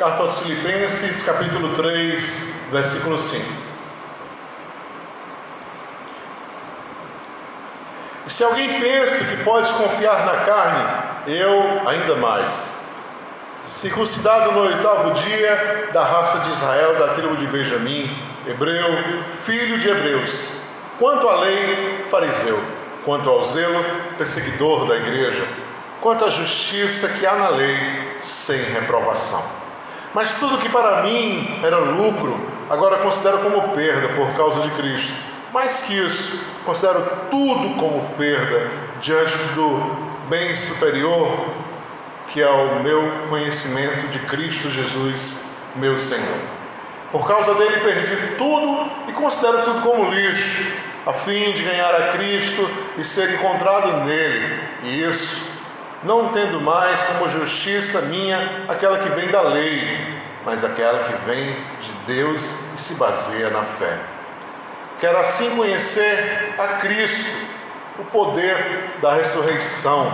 Carta aos Filipenses, capítulo 3, versículo 5. E se alguém pensa que pode confiar na carne, eu ainda mais. Circuncidado no oitavo dia, da raça de Israel, da tribo de Benjamim, hebreu, filho de hebreus. Quanto à lei, fariseu. Quanto ao zelo, perseguidor da igreja. Quanto à justiça que há na lei, sem reprovação. Mas tudo que para mim era lucro, agora considero como perda por causa de Cristo. Mais que isso, considero tudo como perda diante do bem superior que é o meu conhecimento de Cristo Jesus, meu Senhor. Por causa dele perdi tudo e considero tudo como lixo, a fim de ganhar a Cristo e ser encontrado nele. E isso não tendo mais como justiça minha aquela que vem da lei, mas aquela que vem de Deus e se baseia na fé. Quero assim conhecer a Cristo, o poder da ressurreição,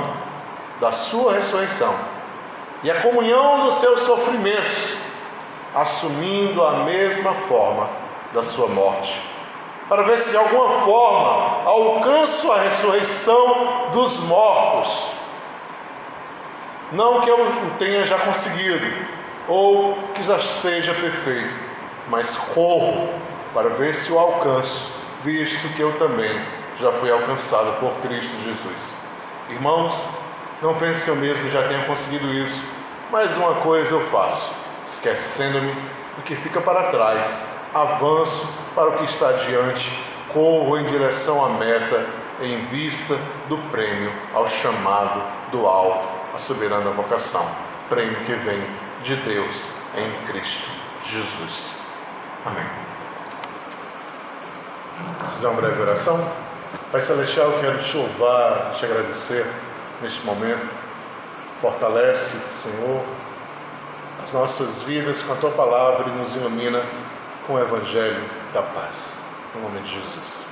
da sua ressurreição, e a comunhão dos seus sofrimentos, assumindo a mesma forma da sua morte, para ver se de alguma forma alcanço a ressurreição dos mortos não que eu tenha já conseguido, ou que já seja perfeito, mas corro para ver se o alcanço, visto que eu também já fui alcançado por Cristo Jesus. Irmãos, não pense que eu mesmo já tenha conseguido isso, mas uma coisa eu faço, esquecendo-me do que fica para trás, avanço para o que está diante, corro em direção à meta, em vista do prêmio ao chamado do alto a soberana vocação, prêmio que vem de Deus em Cristo Jesus. Amém. Fazer uma breve oração? Pai Celestial, quero te louvar, te agradecer neste momento. Fortalece, Senhor, as nossas vidas com a tua palavra e nos ilumina com o Evangelho da paz. Em nome de Jesus.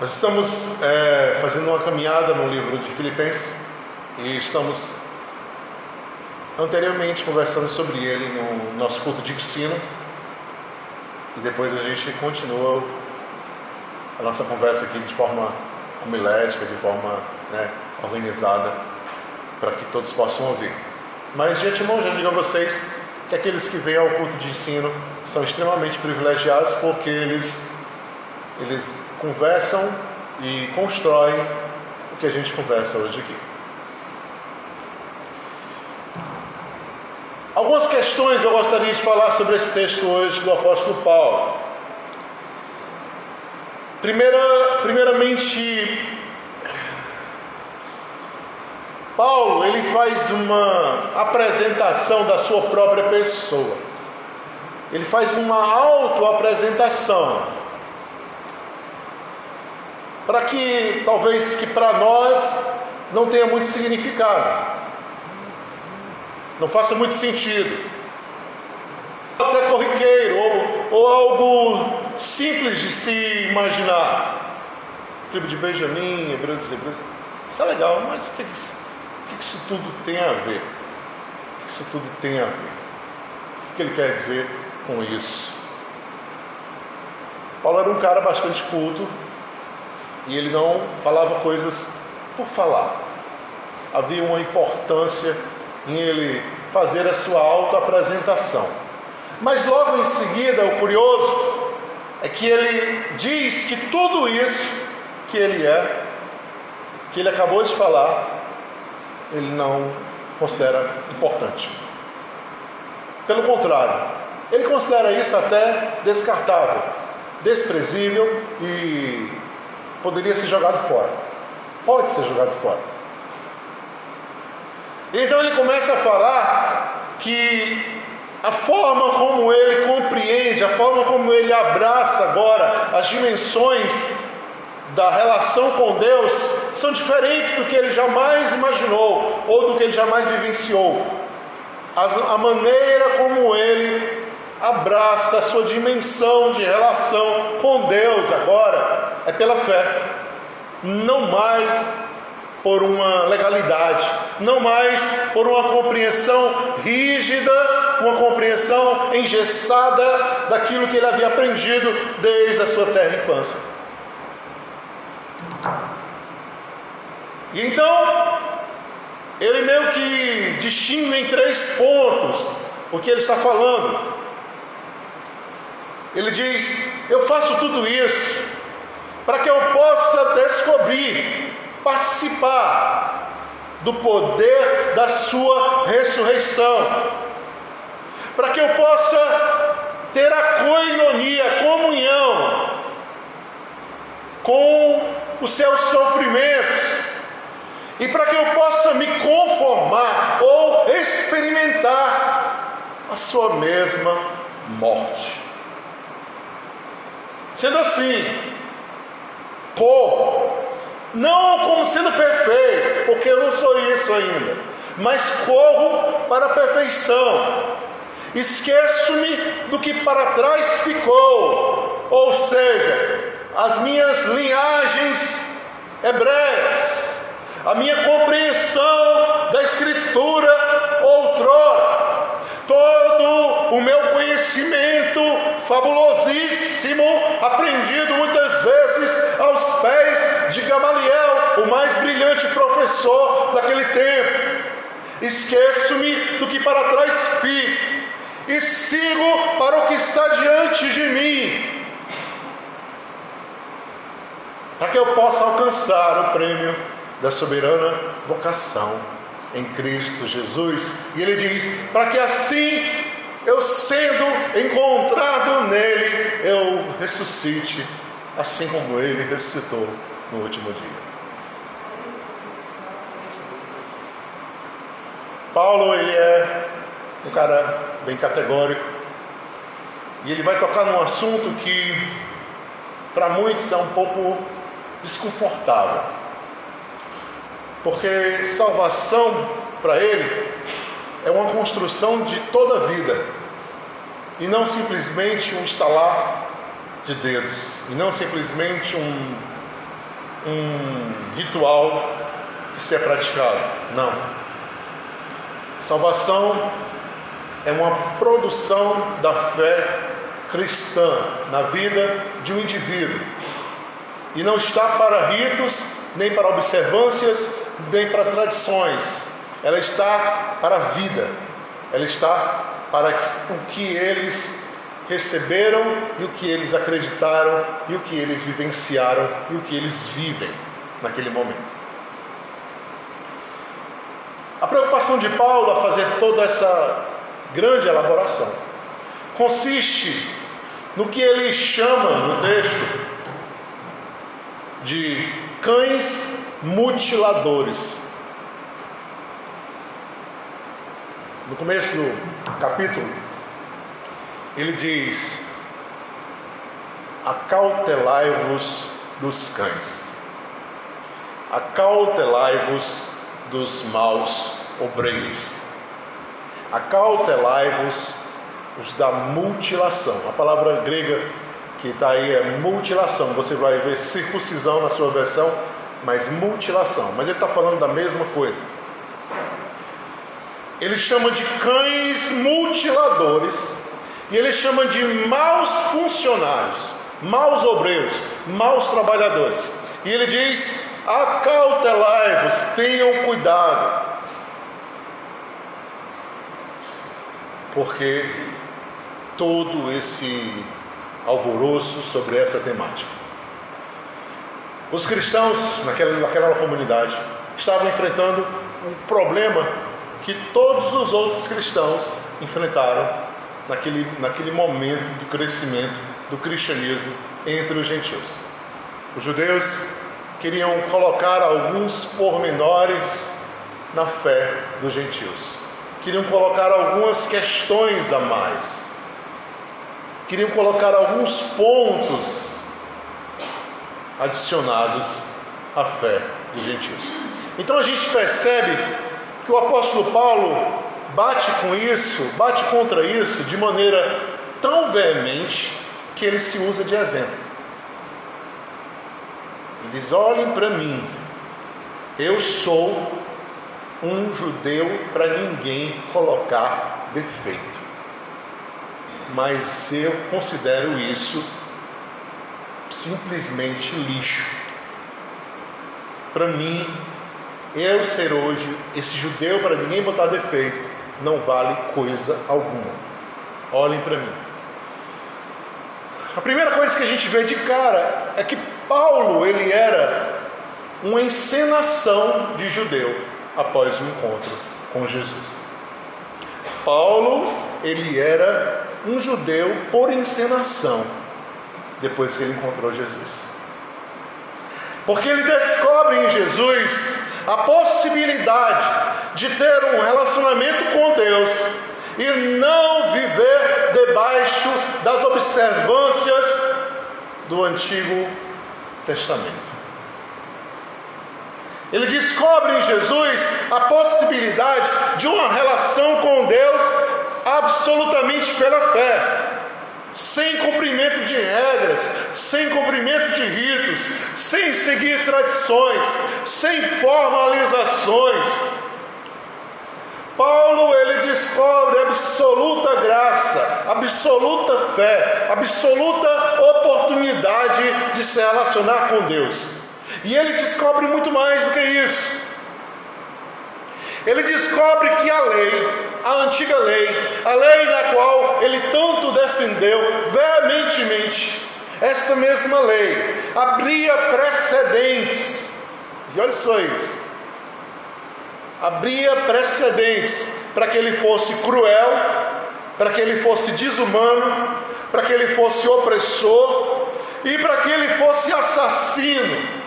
Nós estamos é, fazendo uma caminhada no livro de Filipenses e estamos anteriormente conversando sobre ele no nosso culto de ensino e depois a gente continua a nossa conversa aqui de forma homilética, de forma né, organizada, para que todos possam ouvir. Mas de antemão já digo a vocês que aqueles que vêm ao culto de ensino são extremamente privilegiados porque eles, eles conversam e constroem o que a gente conversa hoje aqui. Algumas questões eu gostaria de falar sobre esse texto hoje do apóstolo Paulo. Primeira, primeiramente, Paulo ele faz uma apresentação da sua própria pessoa. Ele faz uma autoapresentação para que talvez que para nós não tenha muito significado, não faça muito sentido, até corriqueiro ou, ou algo simples de se imaginar. Tribo de Benjamim, Hebreu dos Hebreus, isso é legal, mas o que, isso, o que isso tudo tem a ver? O que isso tudo tem a ver? O que ele quer dizer com isso? Paulo era um cara bastante culto, e ele não falava coisas por falar. Havia uma importância em ele fazer a sua autoapresentação. Mas logo em seguida, o curioso é que ele diz que tudo isso que ele é, que ele acabou de falar, ele não considera importante. Pelo contrário, ele considera isso até descartável, desprezível e poderia ser jogado fora. Pode ser jogado fora. Então ele começa a falar que a forma como ele compreende, a forma como ele abraça agora as dimensões da relação com Deus são diferentes do que ele jamais imaginou ou do que ele jamais vivenciou. A maneira como ele abraça a sua dimensão de relação com Deus agora é pela fé, não mais por uma legalidade, não mais por uma compreensão rígida, uma compreensão engessada daquilo que ele havia aprendido desde a sua terra infância. E então, ele meio que distingue em três pontos o que ele está falando. Ele diz: Eu faço tudo isso para que eu possa descobrir, participar do poder da Sua ressurreição, para que eu possa ter a coinonia, a comunhão com os seus sofrimentos, e para que eu possa me conformar ou experimentar a sua mesma morte. Sendo assim, corro, não como sendo perfeito, porque eu não sou isso ainda, mas corro para a perfeição. Esqueço-me do que para trás ficou, ou seja, as minhas linhagens hebreias, a minha compreensão da Escritura outrora, todo o meu conhecimento fabulosíssimo, aprendido muitas vezes aos pés de Gamaliel, o mais brilhante professor daquele tempo. Esqueço-me do que para trás fico e sigo para o que está diante de mim, para que eu possa alcançar o prêmio da soberana vocação em Cristo Jesus. E ele diz: para que assim eu sendo encontrado nele, eu ressuscite, assim como ele ressuscitou no último dia. Paulo, ele é um cara bem categórico, e ele vai tocar num assunto que para muitos é um pouco desconfortável, porque salvação para ele é uma construção de toda a vida e não simplesmente um estalar de dedos e não simplesmente um, um ritual que se é praticado. Não. Salvação é uma produção da fé cristã na vida de um indivíduo e não está para ritos, nem para observâncias, nem para tradições, ela está para a vida, ela está para o que eles receberam e o que eles acreditaram e o que eles vivenciaram e o que eles vivem naquele momento. A preocupação de Paulo a fazer toda essa grande elaboração consiste no que ele chama no texto de cães mutiladores. No começo do capítulo, ele diz: Acautelai-vos dos cães, acautelai-vos dos maus obreiros, acautelai-vos os da mutilação. A palavra grega que está aí é mutilação. Você vai ver circuncisão na sua versão, mas mutilação. Mas ele está falando da mesma coisa ele chama de cães mutiladores e ele chama de maus funcionários, maus obreiros, maus trabalhadores. E ele diz: acautelai-vos, tenham cuidado, porque todo esse alvoroço sobre essa temática. Os cristãos naquela, naquela comunidade estavam enfrentando um problema que todos os outros cristãos enfrentaram naquele, naquele momento do crescimento do cristianismo entre os gentios. Os judeus queriam colocar alguns pormenores na fé dos gentios, queriam colocar algumas questões a mais, queriam colocar alguns pontos adicionados à fé dos gentios. Então a gente percebe que o apóstolo Paulo bate com isso, bate contra isso de maneira tão veemente que ele se usa de exemplo. Ele diz: olhem para mim, Eu sou um judeu para ninguém colocar defeito. Mas eu considero isso simplesmente lixo. Para mim, eu ser hoje esse judeu para ninguém botar defeito não vale coisa alguma. Olhem para mim. A primeira coisa que a gente vê de cara é que Paulo ele era uma encenação de judeu após o encontro com Jesus. Paulo, ele era um judeu por encenação depois que ele encontrou Jesus. Porque ele descobre em Jesus a possibilidade de ter um relacionamento com Deus e não viver debaixo das observâncias do Antigo Testamento. Ele descobre em Jesus a possibilidade de uma relação com Deus absolutamente pela fé, sem cumprimento de regras, sem cumprimento de ritos, sem seguir tradições, sem formalizações. Paulo ele descobre absoluta graça, absoluta fé, absoluta oportunidade de se relacionar com Deus. E ele descobre muito mais do que isso. Ele descobre que a lei, a antiga lei, a lei na qual ele tanto defendeu veementemente, essa mesma lei abria precedentes. E olha só isso. Abria precedentes para que ele fosse cruel, para que ele fosse desumano, para que ele fosse opressor e para que ele fosse assassino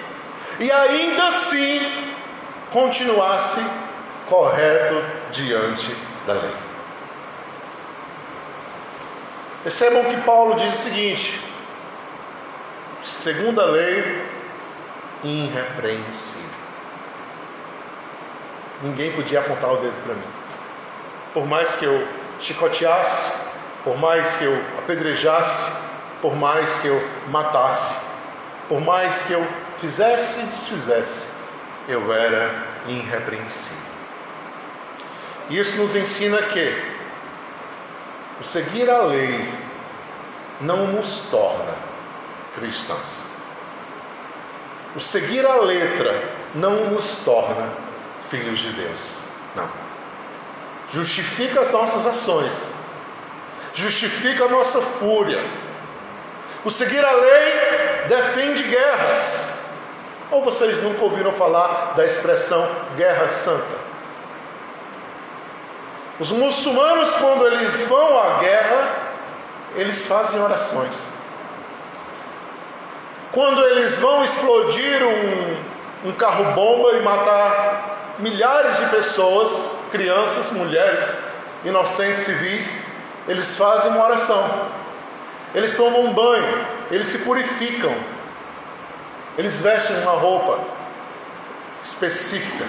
e ainda assim continuasse correto diante da lei. Percebam que Paulo diz o seguinte: segundo a lei, irrepreensível. Ninguém podia apontar o dedo para mim. Por mais que eu chicoteasse, por mais que eu apedrejasse, por mais que eu matasse, por mais que eu fizesse e desfizesse, eu era irrepreensível. Isso nos ensina que o seguir a lei não nos torna cristãos. O seguir a letra não nos torna filhos de Deus. Não. Justifica as nossas ações, justifica a nossa fúria. O seguir a lei defende guerras, ou vocês nunca ouviram falar da expressão guerra santa? Os muçulmanos, quando eles vão à guerra, eles fazem orações. Quando eles vão explodir um, um carro-bomba e matar milhares de pessoas, crianças, mulheres, inocentes civis, eles fazem uma oração. Eles tomam um banho, eles se purificam, eles vestem uma roupa específica.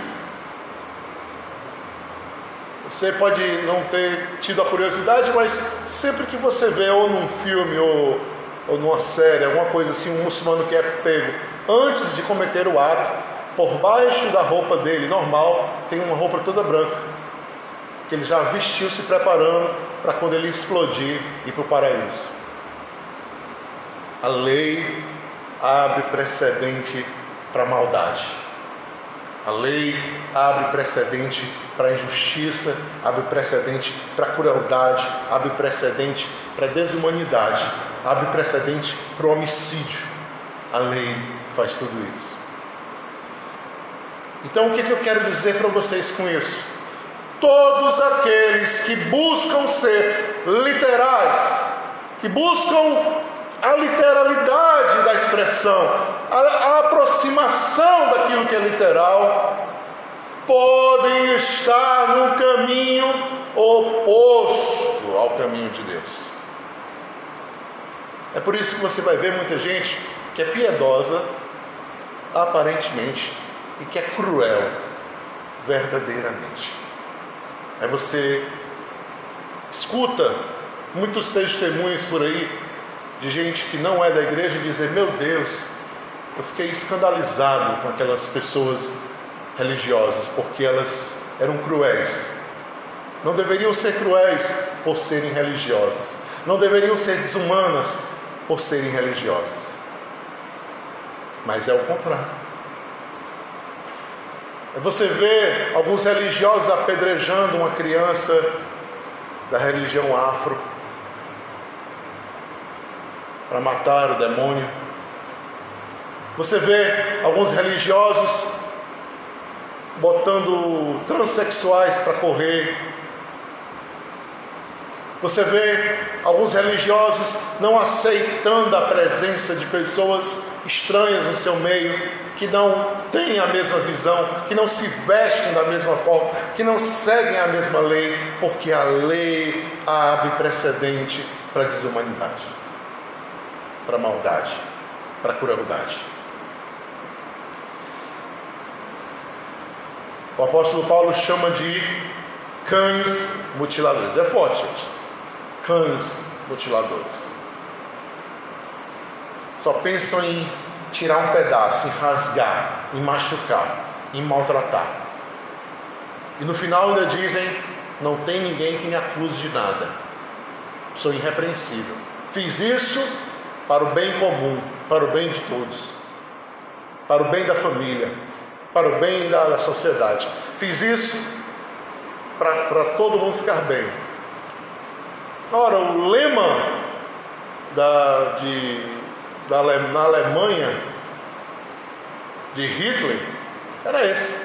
Você pode não ter tido a curiosidade, mas sempre que você vê ou num filme ou, ou numa série, alguma coisa assim, um muçulmano que é pego antes de cometer o ato, por baixo da roupa dele normal, tem uma roupa toda branca, que ele já vestiu se preparando para quando ele explodir ir para o paraíso. A lei abre precedente para maldade. A lei abre precedente para injustiça, abre precedente para crueldade, abre precedente para desumanidade, abre precedente para o homicídio. A lei faz tudo isso. Então, o que, eu quero dizer para vocês com isso? Todos aqueles que buscam ser literais, que buscam a literalidade da expressão, a, aproximação daquilo que é literal, podem estar no caminho oposto ao caminho de Deus. É por isso que você vai ver muita gente que é piedosa, aparentemente, e que é cruel, verdadeiramente. Aí você escuta muitos testemunhos por aí de gente que não é da igreja dizer: Meu Deus, eu fiquei escandalizado com aquelas pessoas religiosas, porque elas eram cruéis. Não deveriam ser cruéis por serem religiosas. Não deveriam ser desumanas por serem religiosas. Mas é o contrário. É você vê alguns religiosos apedrejando uma criança da religião afro para matar o demônio. Você vê alguns religiosos botando transexuais para correr. Você vê alguns religiosos não aceitando a presença de pessoas estranhas no seu meio, que não têm a mesma visão, que não se vestem da mesma forma, que não seguem a mesma lei, porque a lei abre precedente para a desumanidade, para maldade, para crueldade. O apóstolo Paulo chama de cães mutiladores. É forte, gente. Cães mutiladores. Só pensam em tirar um pedaço, em rasgar, em machucar, em maltratar. E no final ainda dizem: não tem ninguém que me acuse de nada. Sou irrepreensível. Fiz isso para o bem comum, para o bem de todos, para o bem da família, para o bem da sociedade. Fiz isso para todo mundo ficar bem. Ora, o lema da, de, da, na Alemanha de Hitler era esse: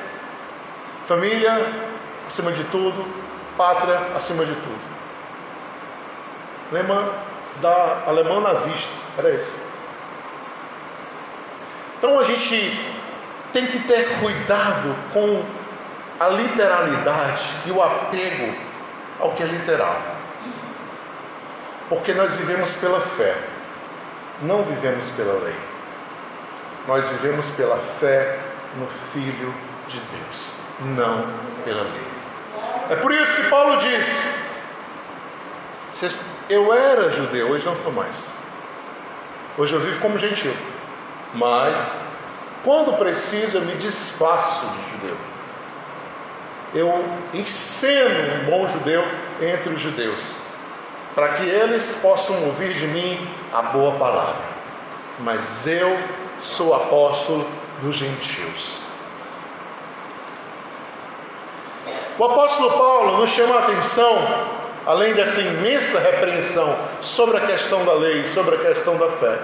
família acima de tudo, pátria acima de tudo. Lema da alemã nazista era esse. Então a gente tem que ter cuidado com a literalidade e o apego ao que é literal. Porque nós vivemos pela fé, não vivemos pela lei. Nós vivemos pela fé no Filho de Deus, não pela lei. É por isso que Paulo diz: Eu era judeu, hoje não sou mais. Hoje eu vivo como gentil, mas quando preciso, eu me desfaço de judeu. Eu ensino um bom judeu entre os judeus, para que eles possam ouvir de mim a boa palavra. Mas eu sou apóstolo dos gentios. O apóstolo Paulo nos chama a atenção, além dessa imensa repreensão sobre a questão da lei, sobre a questão da fé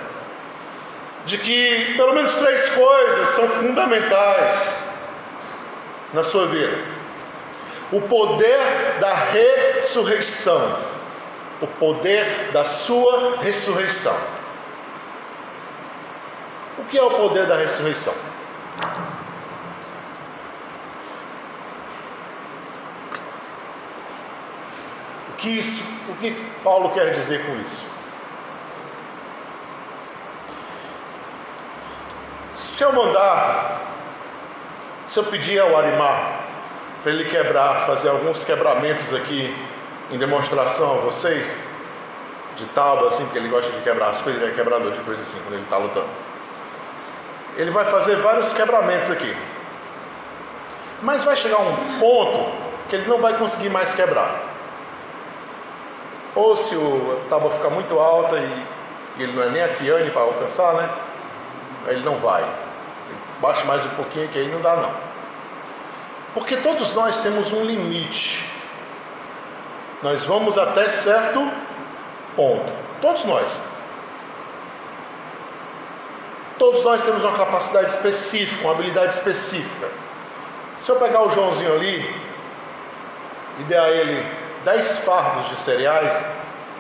de que pelo menos três coisas são fundamentais na sua vida: o poder da ressurreição, o poder da sua ressurreição. O que é o poder da ressurreição? Que, isso, o que Paulo quer dizer com isso? Se eu mandar, se eu pedir ao Arimar para ele quebrar, fazer alguns quebramentos aqui em demonstração a vocês, de tábua, assim, que ele gosta de quebrar as coisas, ele é quebrador de coisas assim, quando ele está lutando. Ele vai fazer vários quebramentos aqui. Mas vai chegar um ponto que ele não vai conseguir mais quebrar. Ou se a tábua ficar muito alta e, e ele não é nem a Kiane para alcançar, né? ele não vai. Baixa mais um pouquinho que aí não dá não. Porque todos nós temos um limite. Nós vamos até certo ponto. Todos nós. Todos nós temos uma capacidade específica, uma habilidade específica. Se eu pegar o Joãozinho ali e der a ele 10 fardos de cereais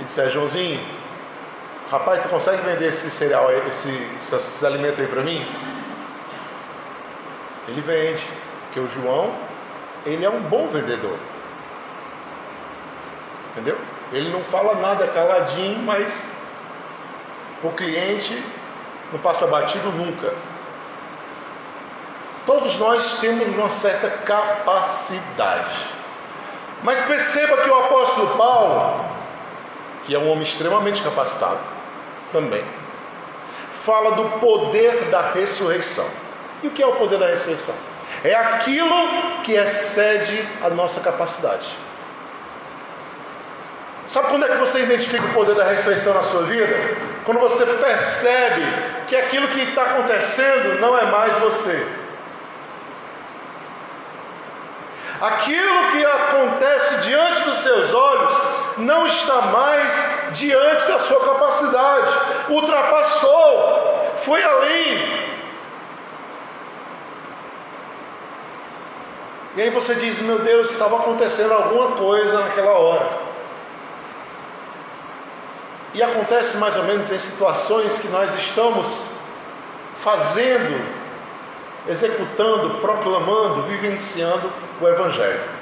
e disser, Joãozinho, Rapaz, tu consegue vender esse cereal, esse, esses alimentos aí para mim? Ele vende, porque o João, ele é um bom vendedor. Entendeu? Ele não fala nada caladinho, mas o cliente não passa batido nunca. Todos nós temos uma certa capacidade. Mas perceba que o apóstolo Paulo, que é um homem extremamente capacitado, também. Fala do poder da ressurreição. E o que é o poder da ressurreição? É aquilo que excede a nossa capacidade. Sabe quando é que você identifica o poder da ressurreição na sua vida? Quando você percebe que aquilo que está acontecendo não é mais você. Aquilo que acontece diante dos seus olhos não está mais diante da sua capacidade, ultrapassou, foi além. E aí você diz: Meu Deus, estava acontecendo alguma coisa naquela hora. E acontece mais ou menos em situações que nós estamos fazendo, executando, proclamando, vivenciando o Evangelho.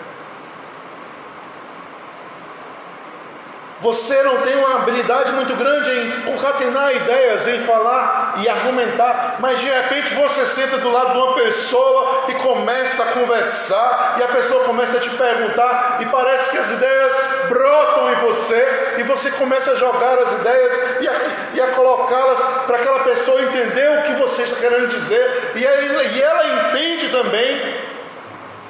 Você não tem uma habilidade muito grande em concatenar ideias, em falar e argumentar, mas de repente você senta do lado de uma pessoa e começa a conversar, e a pessoa começa a te perguntar, e parece que as ideias brotam em você, e você começa a jogar as ideias e a, a colocá-las para aquela pessoa entender o que você está querendo dizer, e ela, e ela entende também.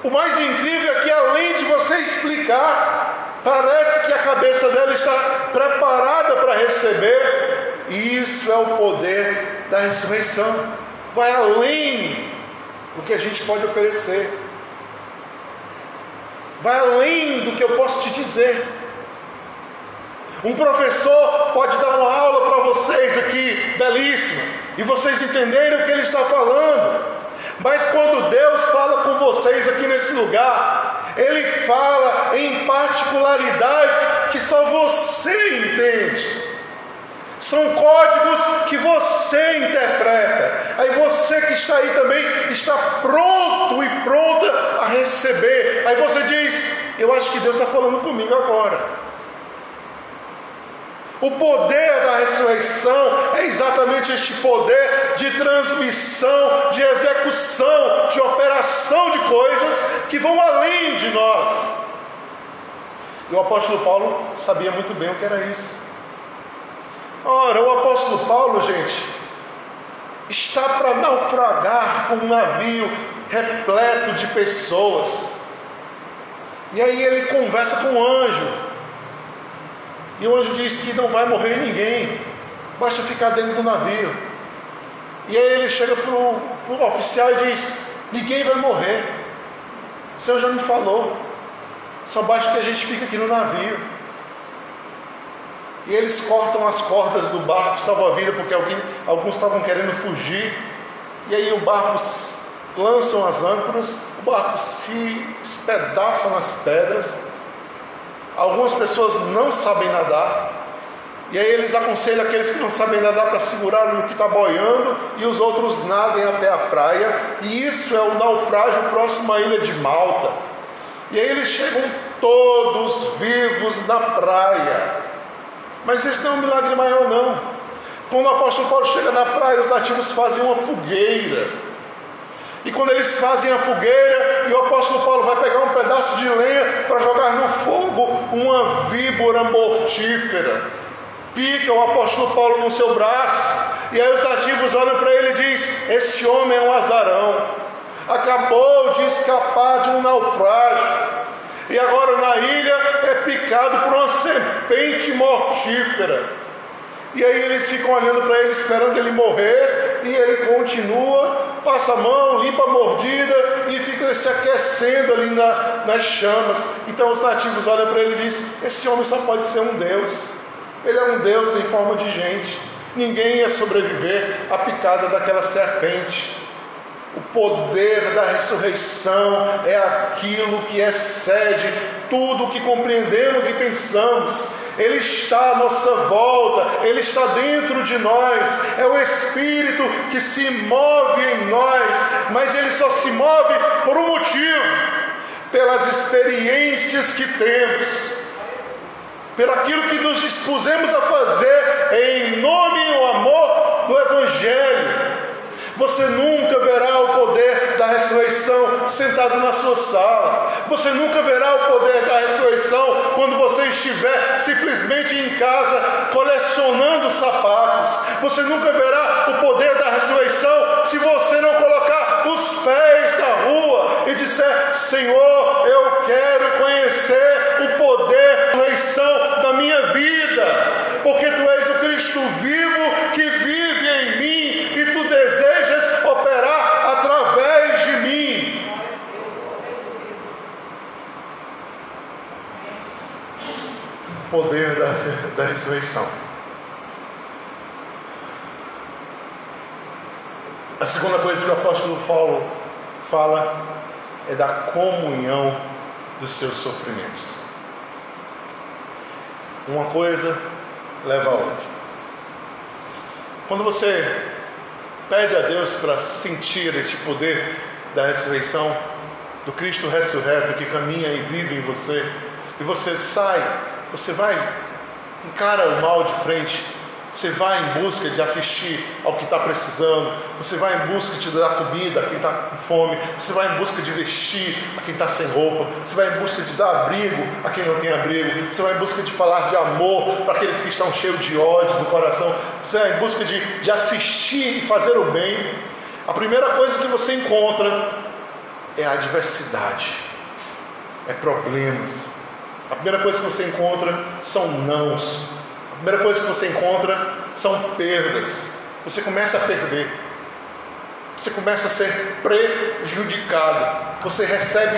O mais incrível é que além de você explicar, Parece que a cabeça dela está preparada para receber. Isso é o poder da ressurreição. Vai além do que a gente pode oferecer. Vai além do que eu posso te dizer. Um professor pode dar uma aula para vocês aqui, belíssima, e vocês entenderem o que ele está falando. Mas quando Deus fala com vocês aqui nesse lugar, ele fala em particularidades que só você entende. São códigos que você interpreta. Aí você que está aí também está pronto e pronta a receber. Aí você diz: Eu acho que Deus está falando comigo agora. O poder da ressurreição é exatamente este poder de transmissão, de execução, de operação de coisas que vão além de nós. E o apóstolo Paulo sabia muito bem o que era isso. Ora, o apóstolo Paulo, gente, está para naufragar com um navio repleto de pessoas. E aí ele conversa com o anjo. E o anjo diz que não vai morrer ninguém, basta ficar dentro do navio. E aí ele chega para o oficial e diz: Ninguém vai morrer. O Senhor já me falou. Só basta que a gente fique aqui no navio. E eles cortam as cordas do barco salva-vida, porque alguém, alguns estavam querendo fugir. E aí o barco lançam as âncoras, o barco se espedaça nas pedras. Algumas pessoas não sabem nadar, e aí eles aconselham aqueles que não sabem nadar para segurar no que está boiando e os outros nadem até a praia. E isso é o naufrágio próximo à ilha de Malta. E aí eles chegam todos vivos na praia. Mas esse não é um milagre maior, não. Quando o apóstolo Paulo chega na praia, os nativos fazem uma fogueira. E quando eles fazem a fogueira, e o apóstolo Paulo vai pegar um pedaço de lenha para jogar no fogo, uma víbora mortífera. Pica o apóstolo Paulo no seu braço, e aí os nativos olham para ele e diz: Este homem é um azarão, acabou de escapar de um naufrágio, e agora na ilha é picado por uma serpente mortífera. E aí eles ficam olhando para ele, esperando ele morrer, e ele continua, passa a mão, limpa a mordida e fica se aquecendo ali na, nas chamas. Então os nativos olham para ele e dizem: Esse homem só pode ser um Deus. Ele é um Deus em forma de gente. Ninguém ia sobreviver à picada daquela serpente. O poder da ressurreição é aquilo que excede tudo o que compreendemos e pensamos. Ele está à nossa volta, Ele está dentro de nós, é o Espírito que se move em nós, mas Ele só se move por um motivo: pelas experiências que temos, pelo aquilo que nos dispusemos a fazer em nome e o amor do Evangelho. Você nunca verá o poder da ressurreição sentado na sua sala. Você nunca verá o poder da ressurreição quando você estiver simplesmente em casa colecionando sapatos. Você nunca verá o poder da ressurreição se você não colocar os pés na rua e disser: Senhor, eu quero conhecer o poder da ressurreição na minha vida, porque tu és o Cristo vivo que vive em mim e tu desejas operar através de mim. Poder da, da ressurreição. A segunda coisa que o apóstolo Paulo fala é da comunhão dos seus sofrimentos. Uma coisa leva a outra. Quando você pede a Deus para sentir este poder da ressurreição, do Cristo ressurreto que caminha e vive em você, e você sai, você vai, encara o mal de frente, você vai em busca de assistir ao que está precisando, você vai em busca de dar comida a quem está com fome, você vai em busca de vestir a quem está sem roupa, você vai em busca de dar abrigo a quem não tem abrigo, você vai em busca de falar de amor para aqueles que estão cheios de ódio no coração, você vai em busca de, de assistir e fazer o bem. A primeira coisa que você encontra é a adversidade, é problemas. A primeira coisa que você encontra são nãos primeira coisa que você encontra são perdas. Você começa a perder. Você começa a ser prejudicado. Você recebe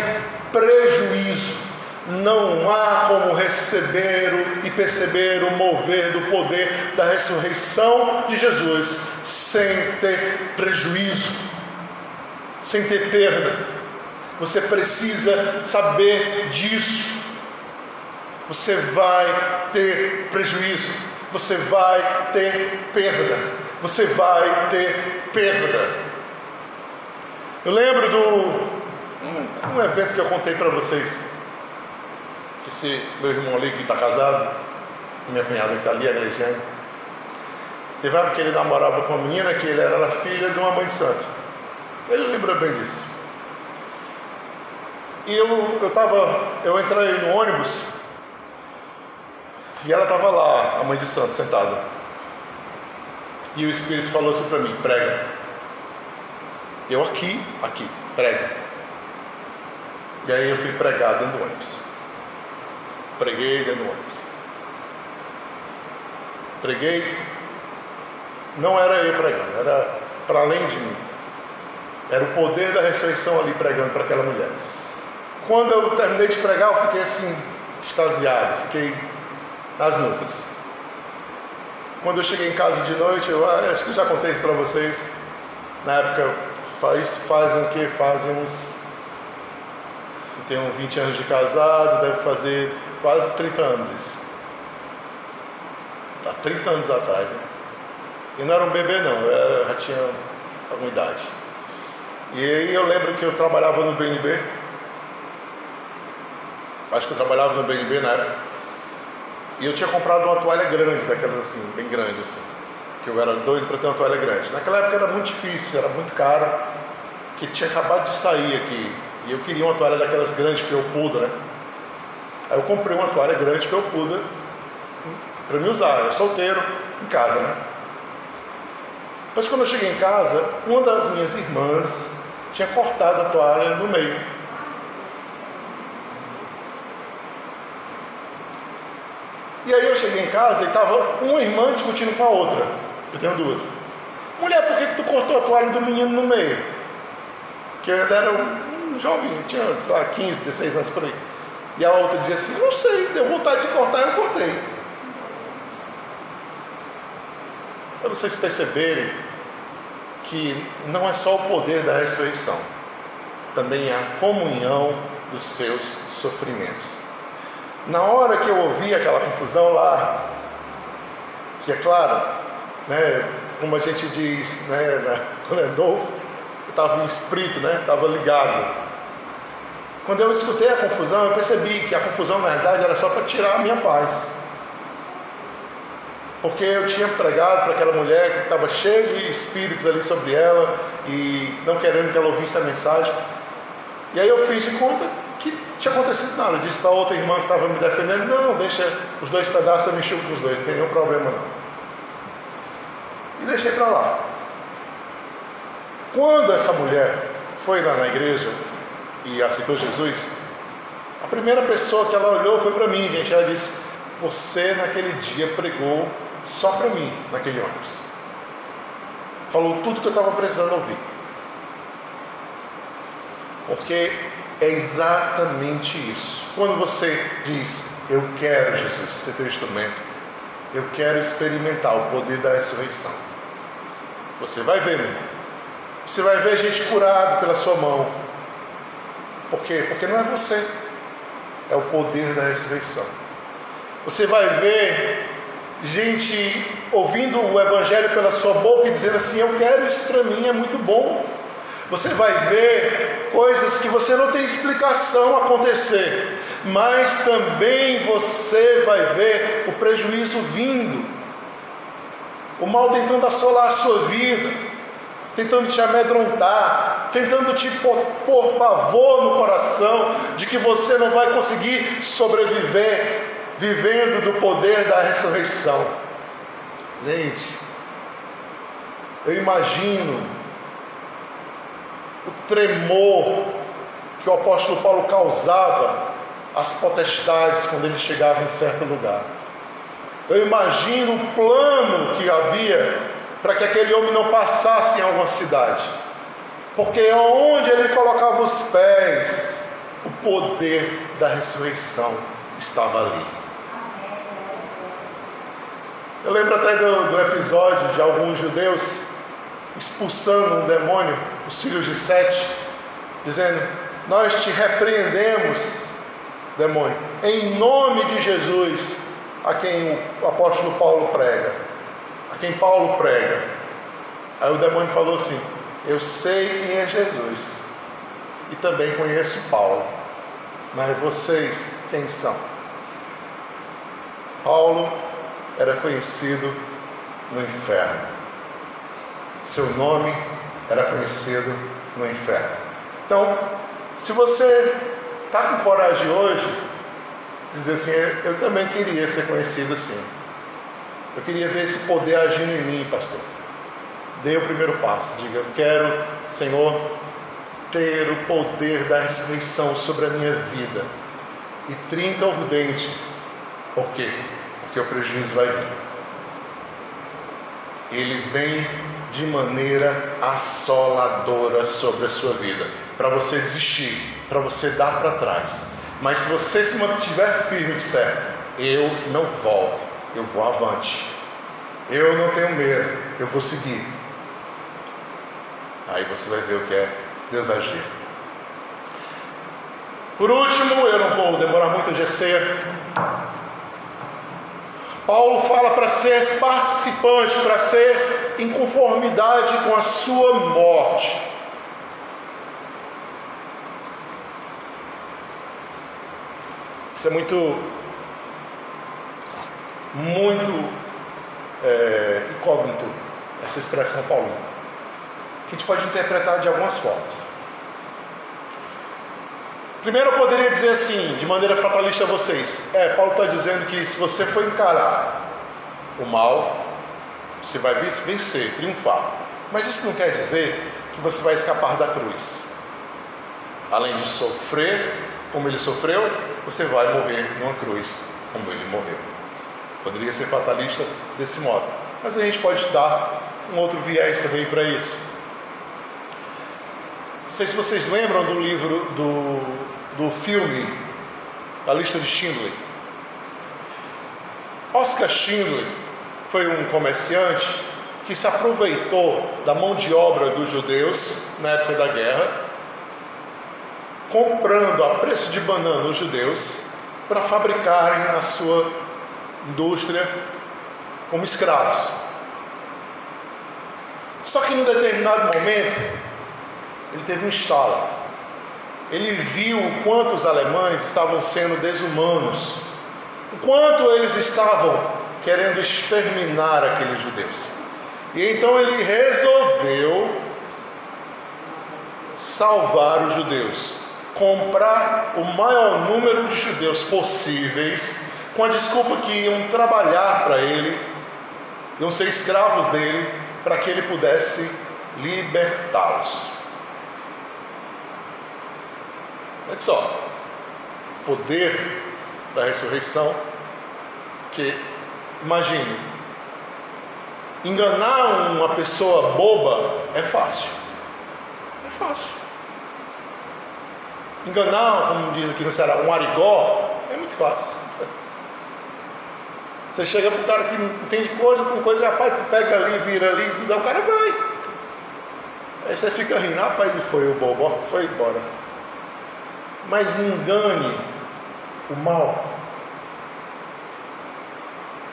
prejuízo. Não há como receber e perceber o mover do poder da ressurreição de Jesus sem ter prejuízo, sem ter perda. Você precisa saber disso. Você vai ter prejuízo, você vai ter perda, você vai ter perda. Eu lembro do um, um evento que eu contei para vocês. Esse meu irmão ali que está casado, minha cunhada que está ali, a Glegiane. Teve época que ele namorava com uma menina que ele era filha de uma mãe de santo. Ele lembra bem disso. E eu, eu eu entrei no ônibus e ela estava lá, a mãe de santo, sentada. E o Espírito falou assim para mim: prega. Eu aqui, aqui, prega. E aí eu fui pregar dentro do ônibus. Preguei dentro do ônibus. Preguei. Não era eu pregando, era para além de mim. Era o poder da ressurreição ali pregando para aquela mulher. Quando eu terminei de pregar, eu fiquei assim, extasiado, fiquei nas nuvens. Quando eu cheguei em casa de noite, eu ah, acho que já contei isso para vocês. Na época, faz, fazem o que? Fazem uns. Eu tenho 20 anos de casado, deve fazer quase 30 anos isso. Há 30 anos atrás, né? E não era um bebê, não, eu já tinha alguma idade. E aí eu lembro que eu trabalhava no BNB. Acho que eu trabalhava no BNB na época. E eu tinha comprado uma toalha grande, daquelas assim, bem grande assim. Que eu era doido para ter uma toalha grande. Naquela época era muito difícil, era muito caro, que tinha acabado de sair aqui. E eu queria uma toalha daquelas grandes, felpuda, né? Aí eu comprei uma toalha grande, felpuda, para me usar. Eu solteiro, em casa, né? Depois, quando eu cheguei em casa, uma das minhas irmãs tinha cortado a toalha no meio. E aí eu cheguei em casa e estava uma irmã discutindo com a outra. Eu tenho duas. Mulher, por que, que tu cortou a toalha do menino no meio? Que ele era um jovem, tinha, sei lá, 15, 16 anos por aí. E a outra dizia assim, não sei, deu vontade de cortar, eu cortei. Para vocês perceberem que não é só o poder da ressurreição, também é a comunhão dos seus sofrimentos. Na hora que eu ouvi aquela confusão lá, que é claro, né, como a gente diz, né, quando é novo, eu estava em espírito, né, estava ligado. Quando eu escutei a confusão, eu percebi que a confusão na verdade era só para tirar a minha paz. Porque eu tinha pregado para aquela mulher que estava cheia de espíritos ali sobre ela e não querendo que ela ouvisse a mensagem. E aí eu fiz de conta que tinha acontecido nada. Eu disse para outra irmã que estava me defendendo: não, deixa os dois pedaços, eu me enxugo com os dois, não tem nenhum problema não. E deixei para lá. Quando essa mulher foi lá na igreja e aceitou Jesus, a primeira pessoa que ela olhou foi para mim, gente. Ela disse: Você naquele dia pregou só para mim, naquele ônibus. Falou tudo que eu estava precisando ouvir. Porque é exatamente isso. Quando você diz, eu quero Jesus ser teu instrumento, eu quero experimentar o poder da ressurreição. Você vai ver, meu. Você vai ver gente curado pela sua mão. Por quê? Porque não é você, é o poder da ressurreição. Você vai ver gente ouvindo o Evangelho pela sua boca e dizendo assim: Eu quero isso para mim, é muito bom. Você vai ver coisas que você não tem explicação acontecer, mas também você vai ver o prejuízo vindo, o mal tentando assolar a sua vida, tentando te amedrontar, tentando te pôr, pavor no coração de que você não vai conseguir sobreviver vivendo do poder da ressurreição. Gente, eu imagino o tremor que o apóstolo Paulo causava às potestades quando ele chegava em certo lugar. Eu imagino o plano que havia para que aquele homem não passasse em alguma cidade, porque onde ele colocava os pés, o poder da ressurreição estava ali. Eu lembro até do, do episódio de alguns judeus expulsando um demônio, os filhos de Sete, dizendo: Nós te repreendemos, demônio, em nome de Jesus, a quem o apóstolo Paulo prega, a quem Paulo prega. Aí o demônio falou assim: Eu sei quem é Jesus e também conheço Paulo, mas vocês quem são? Paulo era conhecido no inferno seu nome era conhecido no inferno. Então, se você está com coragem hoje, dizer assim, eu também queria ser conhecido assim. Eu queria ver esse poder agindo em mim, pastor. Dê o primeiro passo. Diga, eu quero, Senhor, ter o poder da ressurreição sobre a minha vida. E trinca o dente. Por quê? Porque o prejuízo vai vir. Ele vem de maneira assoladora sobre a sua vida, para você desistir, para você dar para trás. Mas se você se mantiver firme e disser, eu não volto, eu vou avante, eu não tenho medo, eu vou seguir. Aí você vai ver o que é Deus agir. Por último, eu não vou demorar muito, hoje é Paulo fala para ser participante, para ser em conformidade com a sua morte. Isso é muito, muito é, incógnito, essa expressão paulina, que a gente pode interpretar de algumas formas. Primeiro eu poderia dizer assim, de maneira fatalista a vocês: é, Paulo está dizendo que se você for encarar o mal, você vai vencer, triunfar. Mas isso não quer dizer que você vai escapar da cruz. Além de sofrer como ele sofreu, você vai morrer numa cruz como ele morreu. Poderia ser fatalista desse modo. Mas a gente pode dar um outro viés também para isso. Não sei se vocês lembram do livro do do filme A Lista de Schindler. Oscar Schindler foi um comerciante que se aproveitou da mão de obra dos judeus na época da guerra, comprando a preço de banana os judeus para fabricarem na sua indústria como escravos. Só que em um determinado momento ele teve um estalo ele viu o quanto os alemães estavam sendo desumanos, o quanto eles estavam querendo exterminar aqueles judeus. E então ele resolveu salvar os judeus. comprar o maior número de judeus possíveis, com a desculpa que iam trabalhar para ele, iam ser escravos dele, para que ele pudesse libertá-los. Olha só, poder da ressurreição, que imagine, enganar uma pessoa boba é fácil. É fácil. Enganar, como diz aqui no Ceará, um arigó é muito fácil. Você chega para o cara que entende coisa com coisa, rapaz, tu pega ali, vira ali, tudo, o cara vai. Aí você fica rindo, rapaz, ele foi o bobo, foi embora. Mas engane o mal.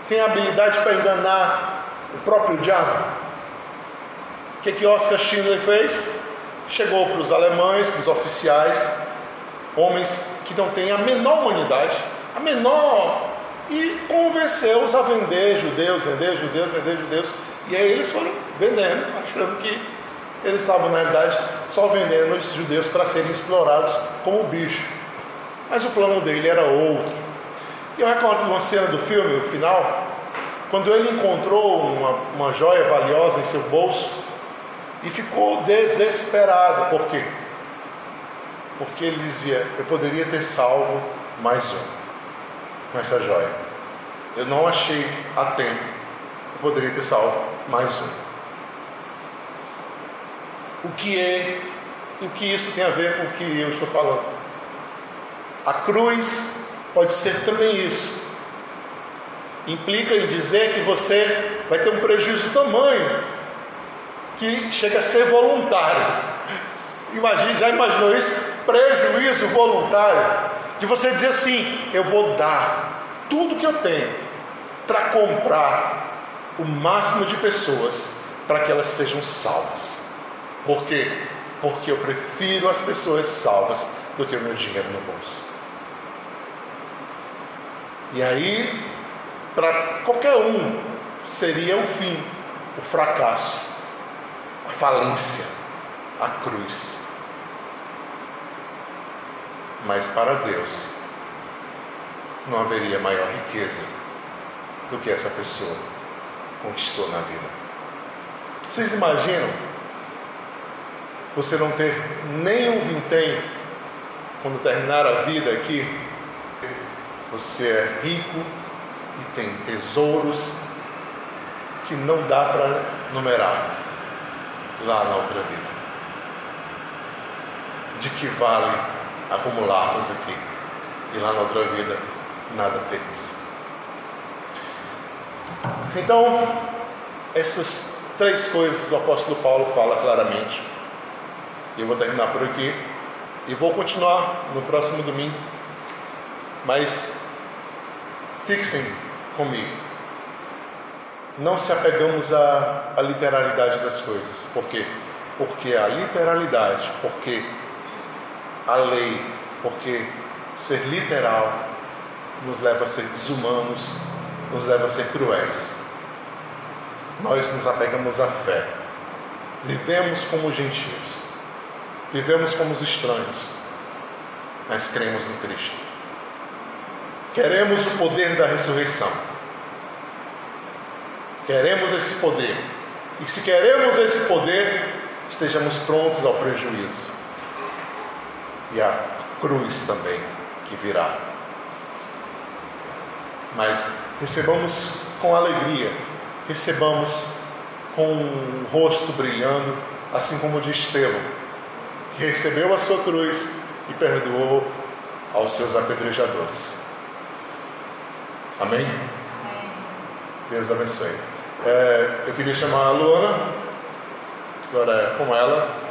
Tem habilidade para enganar o próprio diabo. O que, que Oscar Schindler fez? Chegou para os alemães, para os oficiais, homens que não têm a menor humanidade, a menor, e convenceu-os a vender judeus, vender judeus, vender judeus. E aí eles foram vendendo, achando que eles estavam, na realidade, só vendendo os judeus para serem explorados como bicho. Mas o plano dele era outro. E eu recordo uma cena do filme, no final, quando ele encontrou uma, uma joia valiosa em seu bolso e ficou desesperado. Por quê? Porque ele dizia: Eu poderia ter salvo mais um com essa joia. Eu não achei a tempo. Eu poderia ter salvo mais um. O que é, o que isso tem a ver com o que eu estou falando? A cruz pode ser também isso. Implica em dizer que você vai ter um prejuízo tamanho que chega a ser voluntário. Imagine, já imaginou isso? Prejuízo voluntário. De você dizer assim: eu vou dar tudo que eu tenho para comprar o máximo de pessoas para que elas sejam salvas. Por quê? Porque eu prefiro as pessoas salvas do que o meu dinheiro no bolso. E aí, para qualquer um, seria o fim, o fracasso, a falência, a cruz. Mas para Deus, não haveria maior riqueza do que essa pessoa conquistou na vida. Vocês imaginam você não ter nem um vintém quando terminar a vida aqui? Você é rico e tem tesouros que não dá para numerar lá na outra vida. De que vale acumularmos aqui e lá na outra vida nada temos? Então, essas três coisas o apóstolo Paulo fala claramente. Eu vou terminar por aqui e vou continuar no próximo domingo. Mas fixem comigo. Não se apegamos à, à literalidade das coisas. Por quê? Porque a literalidade, porque a lei, porque ser literal nos leva a ser desumanos, nos leva a ser cruéis. Nós nos apegamos à fé. Vivemos como gentios. Vivemos como os estranhos. Mas cremos no Cristo. Queremos o poder da ressurreição. Queremos esse poder. E se queremos esse poder, estejamos prontos ao prejuízo. E a cruz também que virá. Mas recebamos com alegria, recebamos com o rosto brilhando, assim como o de Estevão, que recebeu a sua cruz e perdoou aos seus apedrejadores. Amém? Deus abençoe. É, eu queria chamar a Luana, agora é com ela.